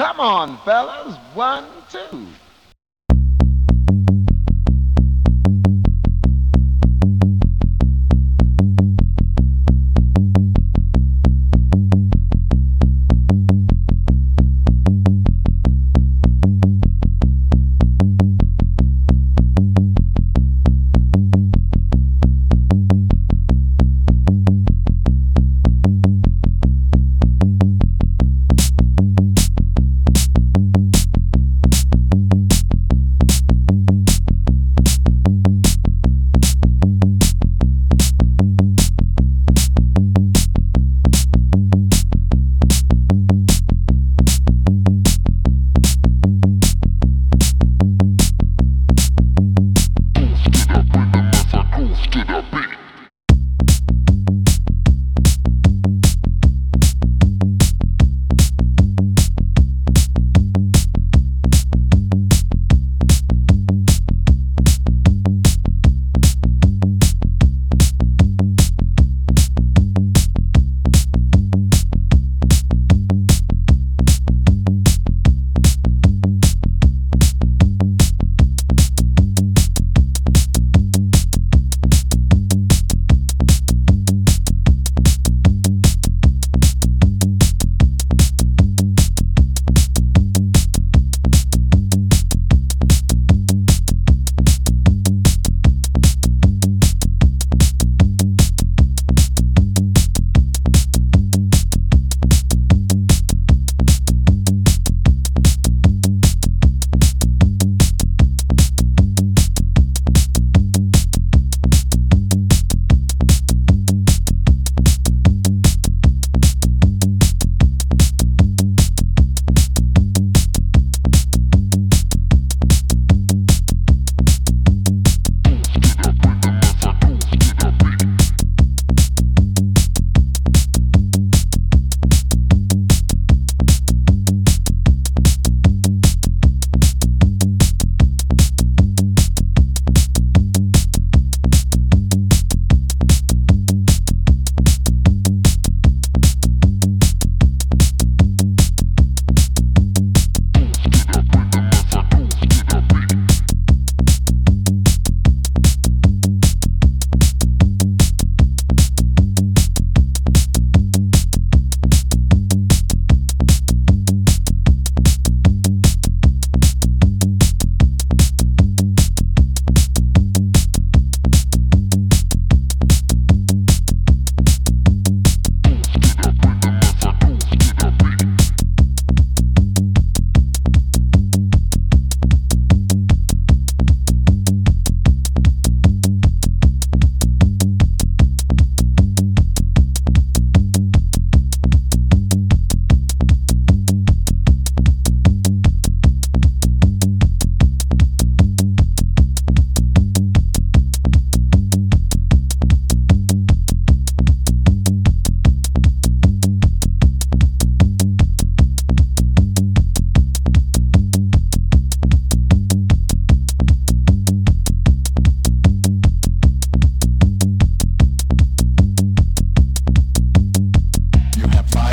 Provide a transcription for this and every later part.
Come on, fellas. One, two.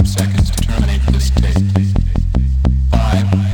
seconds to terminate this tape. Five.